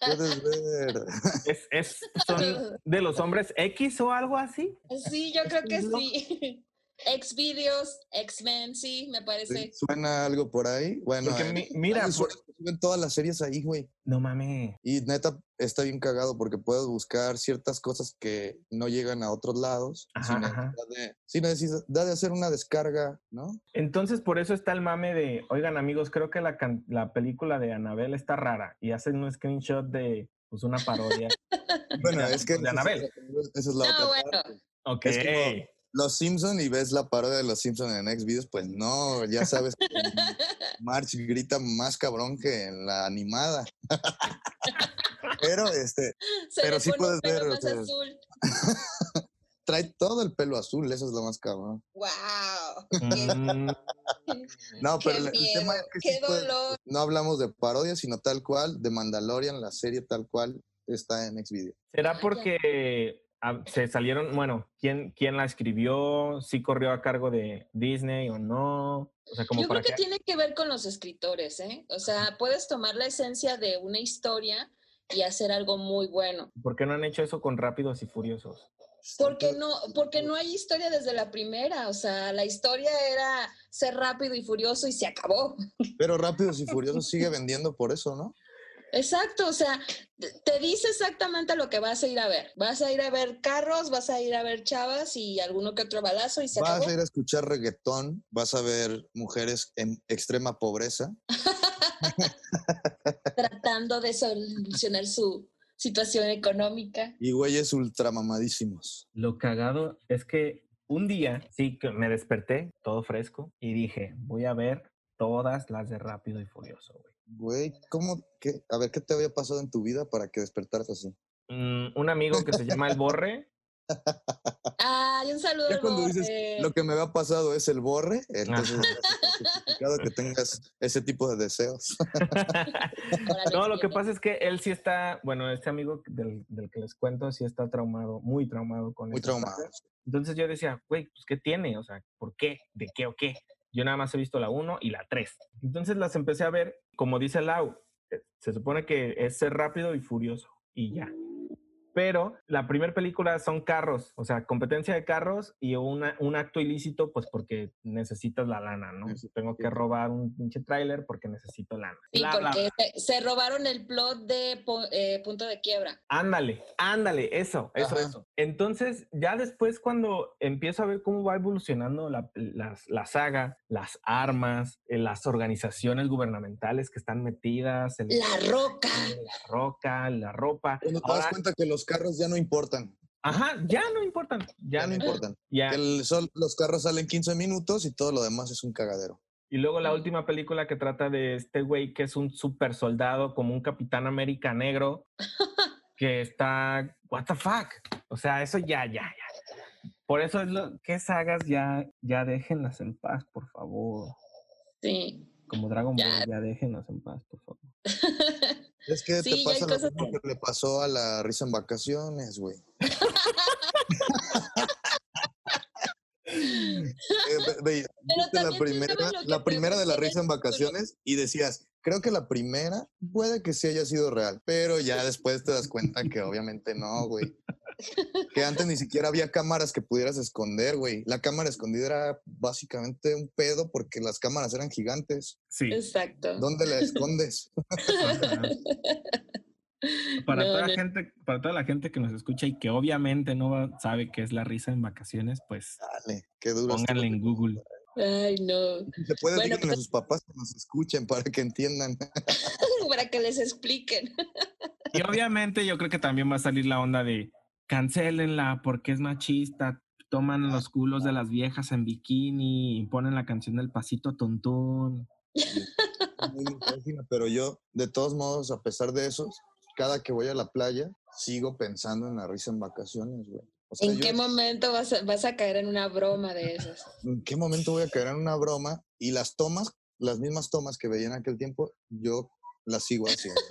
Puedes ver. *laughs* ¿Es, es, ¿Son de los hombres X o algo así? Sí, yo creo que *laughs* No. sí. X-Videos, X-Men, sí, me parece. ¿Suena algo por ahí? Bueno, Porque mi- mira, por- suben todas las series ahí, güey. no mames. Y neta, está bien cagado porque puedes buscar ciertas cosas que no llegan a otros lados Ajá, sin, ajá. necesidad de, sin necesidad de hacer una descarga, ¿no? Entonces, por eso está el mame de, oigan amigos, creo que la, película de Anabel está rara y hacen un screenshot de pues, una parodia. *laughs* Bueno, de- es que de esa es Anabel. la- esa es la No, otra bueno. parte. Ok. Es como- Los Simpson y ves la parodia de los Simpson en Xvideos, pues no, ya sabes que March grita más cabrón que en la animada. *laughs* Pero este Se Pero le sí pone puedes ver, o sea, azul. *laughs* trae todo el pelo azul, eso es lo más cabrón. ¡Wow! *laughs* No, ¡Qué pero el, el miedo! tema es que no hablamos de parodia, sino tal cual, de Mandalorian, la serie tal cual está en Xvideo. ¿Será porque ah, se salieron, bueno, ¿quién, quién la escribió? ¿Sí corrió a cargo de Disney o no? O sea, como Yo para creo que que... tiene que ver con los escritores, ¿eh? O sea, puedes tomar la esencia de una historia y hacer algo muy bueno. ¿Por qué no han hecho eso con Rápidos y Furiosos? Porque no, porque no hay historia desde la primera. O sea, la historia era ser rápido y furioso y se acabó. Pero Rápidos y *laughs* Furiosos sigue vendiendo por eso, ¿no? Exacto, o sea, te- dice exactamente lo que vas a ir a ver. Vas a ir a ver carros, vas a ir a ver chavas y alguno que otro balazo y se Vas acabó. a ir a escuchar reggaetón, vas a ver mujeres en extrema pobreza. *laughs* Tratando de solucionar su situación económica. Y güeyes ultramamadísimos. Lo cagado es que un día sí que me desperté todo fresco y dije, voy a ver todas las de Rápido y Furioso, güey. Güey, ¿cómo? Qué? A ver, ¿qué te había pasado en tu vida para que despertaras así? Mm, un amigo que se llama El Borre. Ay, un saludo. Ya dices, lo que me había pasado es el borre, entonces es que tengas ese tipo de deseos. No, lo que pasa es que él sí está, bueno, este amigo del, del que les cuento sí está traumado, muy traumado con Muy traumado. Entonces yo decía, güey, pues ¿qué tiene? O sea, ¿por qué? ¿De qué o qué? Yo nada más he visto la 1 y la 3. Entonces las empecé a ver, como dice Lau, eh, se supone que es ser rápido y furioso y ya. Pero la primera película son carros, o sea, competencia de carros y una, un acto ilícito, pues porque necesitas la lana, ¿no? Sí, Tengo que robar un pinche tráiler porque necesito lana. Sí, bla, porque se, se robaron el plot de po- eh, Punto de Quiebra. Ándale, ándale, eso, eso, Ajá. eso. Entonces, ya después cuando empiezo a ver cómo va evolucionando la, la saga, las armas, eh, las organizaciones gubernamentales que están metidas, el- La Roca. la roca, la ropa. Cuando te das cuenta que los carros ya no importan. Ajá, ya no importan. Ya Ya no importan. Ya. Que el sol- los carros salen 15 minutos y todo lo demás es un cagadero. Y luego la última película que trata de este güey que es un super soldado, como un Capitán América negro, *laughs* que está. ¿What the fuck? O sea, eso ya, ya, ya. Por eso es lo que sagas ya, ya déjenlas en paz, por favor. Sí. Como Dragon Ya. Ball, ya déjenlas en paz, por favor. *laughs* Es que Sí, te pasa lo mismo que le pasó a la risa en vacaciones, güey. *laughs* Eh, ve- ve- viste la primera, la primera de la risa en vacaciones y decías, creo que la primera puede que sí haya sido real, pero ya después te das cuenta que *laughs* obviamente no, güey. Que antes ni siquiera había cámaras que pudieras esconder, güey. La cámara escondida era básicamente un pedo porque las cámaras eran gigantes. Sí. Exacto. ¿Dónde la escondes? *laughs* Para, No, toda no. gente, para toda la gente que nos escucha y que obviamente no va- sabe qué es la risa en vacaciones, pues Dale, qué duro. pónganle en Google. Ay, no. Se puede Bueno, a pues- sus papás que nos escuchen para que entiendan. *laughs* Para que les expliquen. Y obviamente yo creo que también va a salir la onda de cancélenla porque es machista, toman los culos de las viejas en bikini y ponen la canción del pasito tontón. Pero yo, de todos modos, a pesar de eso, cada que voy a la playa, sigo pensando en la risa en vacaciones, güey. O sea, ¿En yo- qué momento vas a, vas a caer en una broma de esas? *laughs* ¿en qué momento voy a caer en una broma? Y las tomas, las mismas tomas que veía en aquel tiempo, yo las sigo haciendo. *laughs*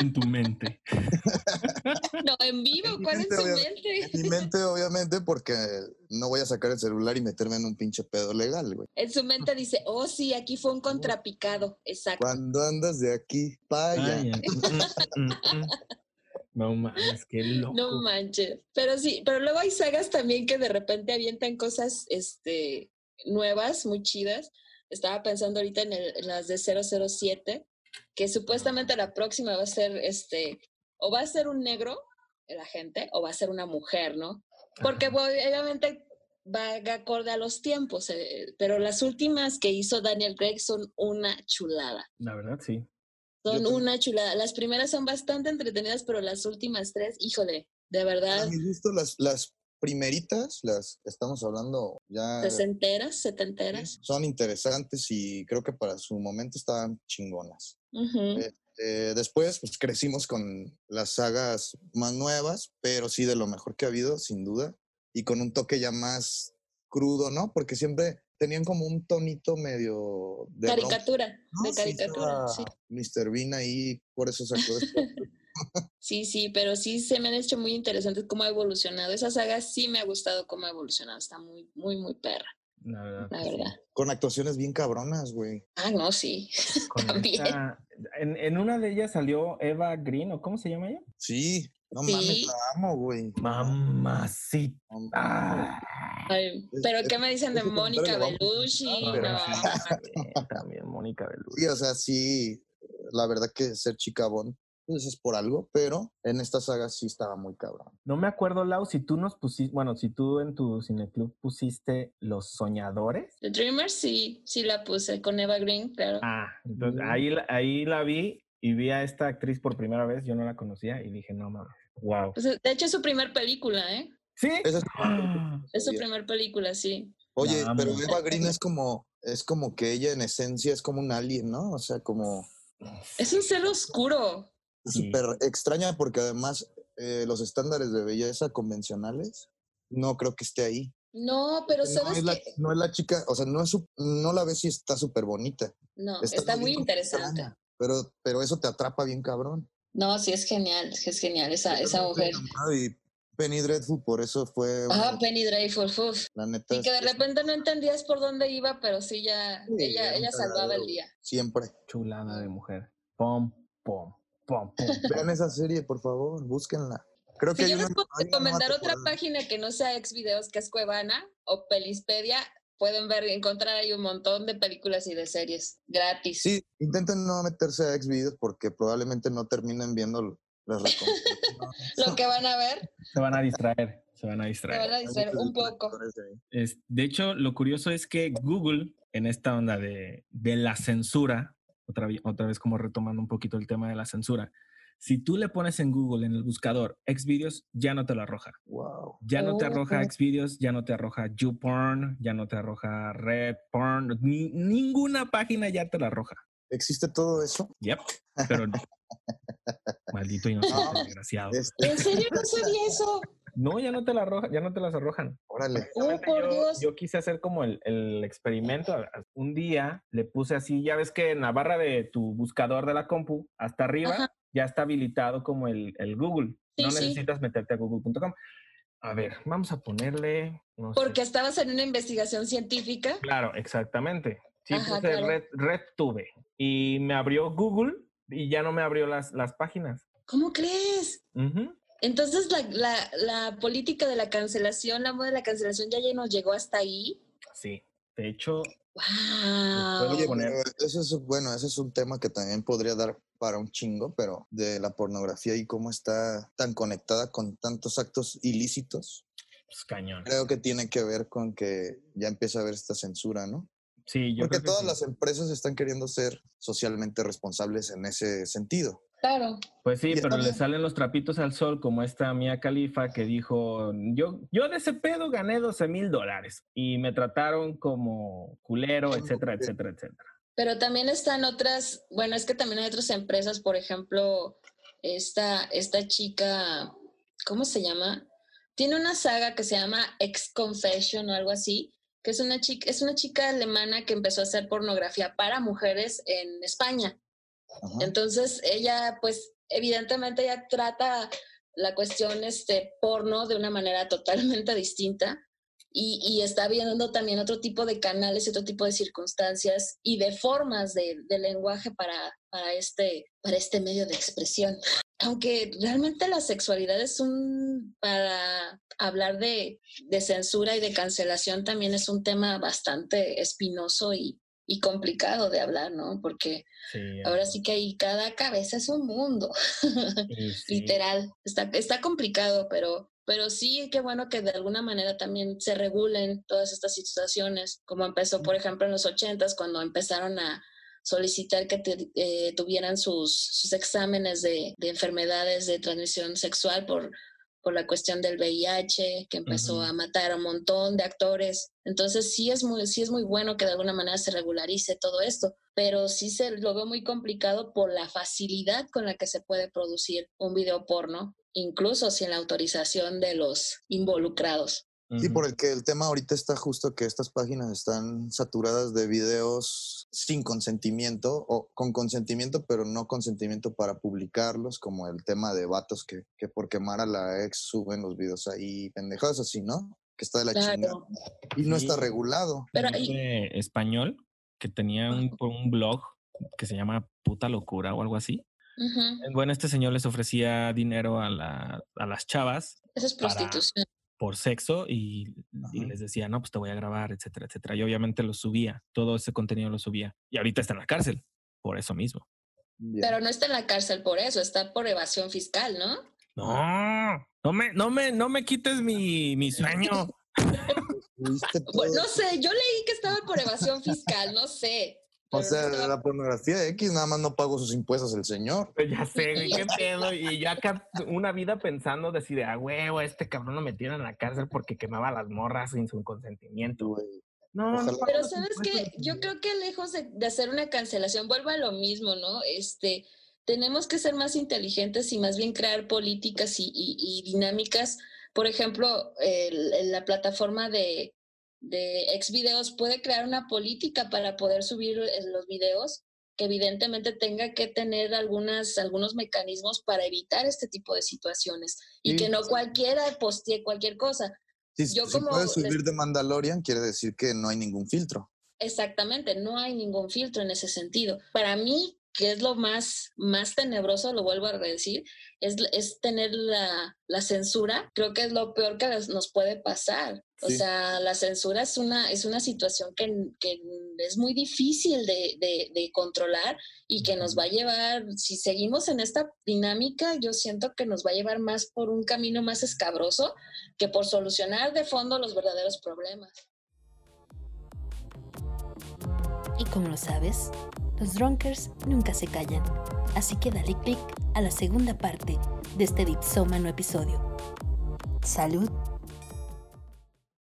En tu mente. *laughs* No, en vivo, ¿cuál es obviamente. mente? En mi mente, obviamente, porque no voy a sacar el celular y meterme en un pinche pedo legal, güey. En su mente dice, oh sí, aquí fue un contrapicado. Exacto. Cuando andas de aquí para No mames, qué loco. No manches. Pero sí, pero luego hay sagas también que de repente avientan cosas este, nuevas, muy chidas. Estaba pensando ahorita en, el- en las de 007, que supuestamente la próxima va a ser, este, o va a ser un negro, el agente, o va a ser una mujer, ¿no? Porque Ajá. obviamente va de acorde a los tiempos, eh, pero las últimas que hizo Daniel Craig son una chulada. La verdad, sí. Son una chulada. Las primeras son bastante entretenidas, pero las últimas tres, híjole, de verdad, A mi gusto, las, las primeritas, las estamos hablando ya. sesenteras, setenteras. Son interesantes y creo que para su momento estaban chingonas. Eh, después, pues crecimos con las sagas más nuevas, pero sí de lo mejor que ha habido, sin duda, y con un toque ya más crudo, ¿no? Porque siempre tenían como un tonito medio de Caricatura, ¿no? de caricatura, sí. Mr. Bean ahí, por eso sacó después. *laughs* Sí, sí, pero sí se me han hecho muy interesantes cómo ha evolucionado. Esa saga sí me ha gustado cómo ha evolucionado. Está muy, muy, muy perra, La verdad. la sí. verdad. con actuaciones bien cabronas, güey. Ah, no, sí. *laughs* También. esta- en, en una de ellas salió Eva Green, ¿o cómo se llama ella? Sí, no Sí. mames, la amo, güey. Mamacita. Ay, pero es- ¿qué me dicen de Mónica Bellucci? No, también, Mónica Bellucci. Sí, o sea, sí, la verdad que ser chica Bond, pues es por algo, pero en esta saga sí estaba muy cabrón. No me acuerdo, Lau, si tú nos pusiste, bueno, si tú en tu cineclub pusiste Los Soñadores. The Dreamers sí, sí la puse con Eva Green, claro. Ah, entonces Mm. ahí, ahí la vi y vi a esta actriz por primera vez, yo no la conocía y dije, no mames, wow. Pues, de hecho es su primer película, ¿eh? ¿Sí? Esa es- Ah, Es su primer película, sí. Oye, pero. Eva Green es como, es como que ella en esencia es como un alien, ¿no? O sea, como Es un ser oscuro. Sí. súper extraña porque además eh, los estándares de belleza convencionales no creo que esté ahí. No, pero No sabes es, la, que no es la chica, o sea, no, es su- no la ves si está súper bonita. no, Está está, muy interesante. extraña, Pero, pero eso te atrapa bien cabrón. No, sí es genial, es genial esa, esa mujer. Y Penny Dreadful, por eso fue, Ah, una- Penny Dreyfus, uf. la neta. Y que de repente no entendías por dónde iba, pero sí ya, Sí, ella, ella salvaba el día. Siempre. Chulada de mujer. Pom, pom, pom, pom. Vean esa serie, por favor, búsquenla. Creo que Si yo les puedo recomendar otra página que no sea Xvideos, que es Cuevana o Pelispedia, pueden ver, encontrar ahí un montón de películas y de series gratis. Sí, intenten no meterse a Xvideos porque probablemente no terminen viendo las *laughs* recomendaciones. Lo que van a ver, Se van a distraer, se van a distraer. van a distraer un poco. Es, de hecho, lo curioso es que Google, en esta onda de, de la censura, otra, otra vez como retomando un poquito el tema de la censura, Si tú le pones en Google, en el buscador, Xvideos, ya no te lo arroja. Wow. Ya no te arroja Oh. Xvideos, ya no te arroja YouPorn, ya no te arroja Red Porn, ni- ninguna página ya te la arroja. ¿Existe todo eso? Yep, pero *laughs* maldito inocente, No. desgraciado. Este, ¿En serio no sabía eso? No, ya no te la arroja, ya no te las arrojan. órale. Oh, por yo, Dios. yo quise hacer como el, el experimento. Un día le puse así, ya ves que en la barra de tu buscador de la compu, hasta arriba, Ajá. Ya está habilitado como el, el Google. Sí, no sí. necesitas meterte a google.com. A ver, vamos a ponerle. no sé. Porque estabas en una investigación científica. Claro, exactamente. Sí, Ajá, puse claro. Red, RedTube y me abrió Google y ya no me abrió las, las páginas. ¿Cómo crees? Entonces la, la, la política de la cancelación, la moda de la cancelación ya, ya nos llegó hasta ahí. Sí, de hecho, Ese es, bueno, ese es un tema que también podría dar para un chingo, pero de la pornografía y cómo está tan conectada con tantos actos ilícitos, pues cañón. creo que tiene que ver con que ya empieza a haber esta censura, ¿no? Sí, yo Porque creo que todas sí. las empresas están queriendo ser socialmente responsables en ese sentido. Claro. Pues sí, pero le salen los trapitos al sol, como esta Mía Califa que dijo, yo, yo de ese pedo gané 12 mil dólares y me trataron como culero, etcétera, etcétera, etcétera. Pero también están otras, bueno, es que también hay otras empresas, por ejemplo, esta, esta chica, ¿cómo se llama? Tiene una saga que se llama Ex Confession o algo así, que es una chica, es una chica alemana que empezó a hacer pornografía para mujeres en España. Entonces, ella, pues, evidentemente ya trata la cuestión este, porno de una manera totalmente distinta y, está viendo también otro tipo de canales y otro tipo de circunstancias y de formas de, lenguaje para, este, para este medio de expresión. Aunque realmente la sexualidad es un, para hablar de censura y de cancelación también es un tema bastante espinoso y, y complicado de hablar, ¿no? Porque Sí, Ahora sí que ahí cada cabeza es un mundo, *laughs* sí. literal. Está, está complicado, pero, pero sí, qué bueno que de alguna manera también se regulen todas estas situaciones, como empezó, por ejemplo, en los ochentas, cuando empezaron a solicitar que te- eh, tuvieran sus, sus exámenes de, de enfermedades de transmisión sexual por, por la cuestión del VIH, que empezó a matar a un montón de actores. Entonces sí es muy, sí es muy bueno que de alguna manera se regularice todo esto, pero sí se lo veo muy complicado por la facilidad con la que se puede producir un video porno, incluso sin la autorización de los involucrados. Sí, Ujú. por el que el tema ahorita está justo que estas páginas están saturadas de videos sin consentimiento o con consentimiento, pero no consentimiento para publicarlos, como el tema de vatos que, que por quemar a la ex suben los videos ahí, pendejadas así, ¿no? Que está de la chingada. Claro. Y no Sí. está regulado. Pero ahí- español que tenía un, un blog que se llama Puta Locura o algo así. Bueno, este señor les ofrecía dinero a, la- a las chavas Eso es Para- prostitución. Por sexo y, les decía, no, pues te voy a grabar, etcétera, etcétera. Y obviamente lo subía, todo ese contenido lo subía. Y ahorita está en la cárcel, por eso mismo. Bien. Pero no está en la cárcel por eso, está por evasión fiscal, ¿no? No, no me, no me, no me quites mi, mi sueño. *laughs* Bueno, todo. no sé, yo leí que estaba por evasión fiscal, no sé. O sea, la pornografía X nada más no pagó sus impuestos el señor. Pues ya sé, güey, qué *laughs* pedo. Y yo acá una vida pensando, decir, a huevo, este cabrón lo metieron en la cárcel porque quemaba a las morras sin su consentimiento. güey. No, no Ojalá. Pero sabes que yo creo que lejos de, de hacer una cancelación, vuelvo a lo mismo, ¿no? Este, tenemos que ser más inteligentes y más bien crear políticas y, y- y dinámicas. Por ejemplo, el- el- la plataforma de, de Xvideos puede crear una política para poder subir eh, los videos que evidentemente tenga que tener algunas, algunos mecanismos para evitar este tipo de situaciones y Sí, que no sí. cualquiera postee cualquier cosa. Si, Yo si como puedes subir de Mandalorian, quiere decir que no hay ningún filtro. Exactamente, no hay ningún filtro en ese sentido. Para mí, que es lo más, más tenebroso, lo vuelvo a decir, es, es tener la, la censura. Creo que es lo peor que nos puede pasar. O Sí. sea, la censura es una, es una situación que, que es muy difícil de, de- de controlar y que nos va a llevar, si seguimos en esta dinámica, yo siento que nos va a llevar más por un camino más escabroso que por solucionar de fondo los verdaderos problemas. ¿Y cómo lo sabes? Los drunkers nunca se callan, así que dale click a la segunda parte de este dipsómano episodio. ¡Salud!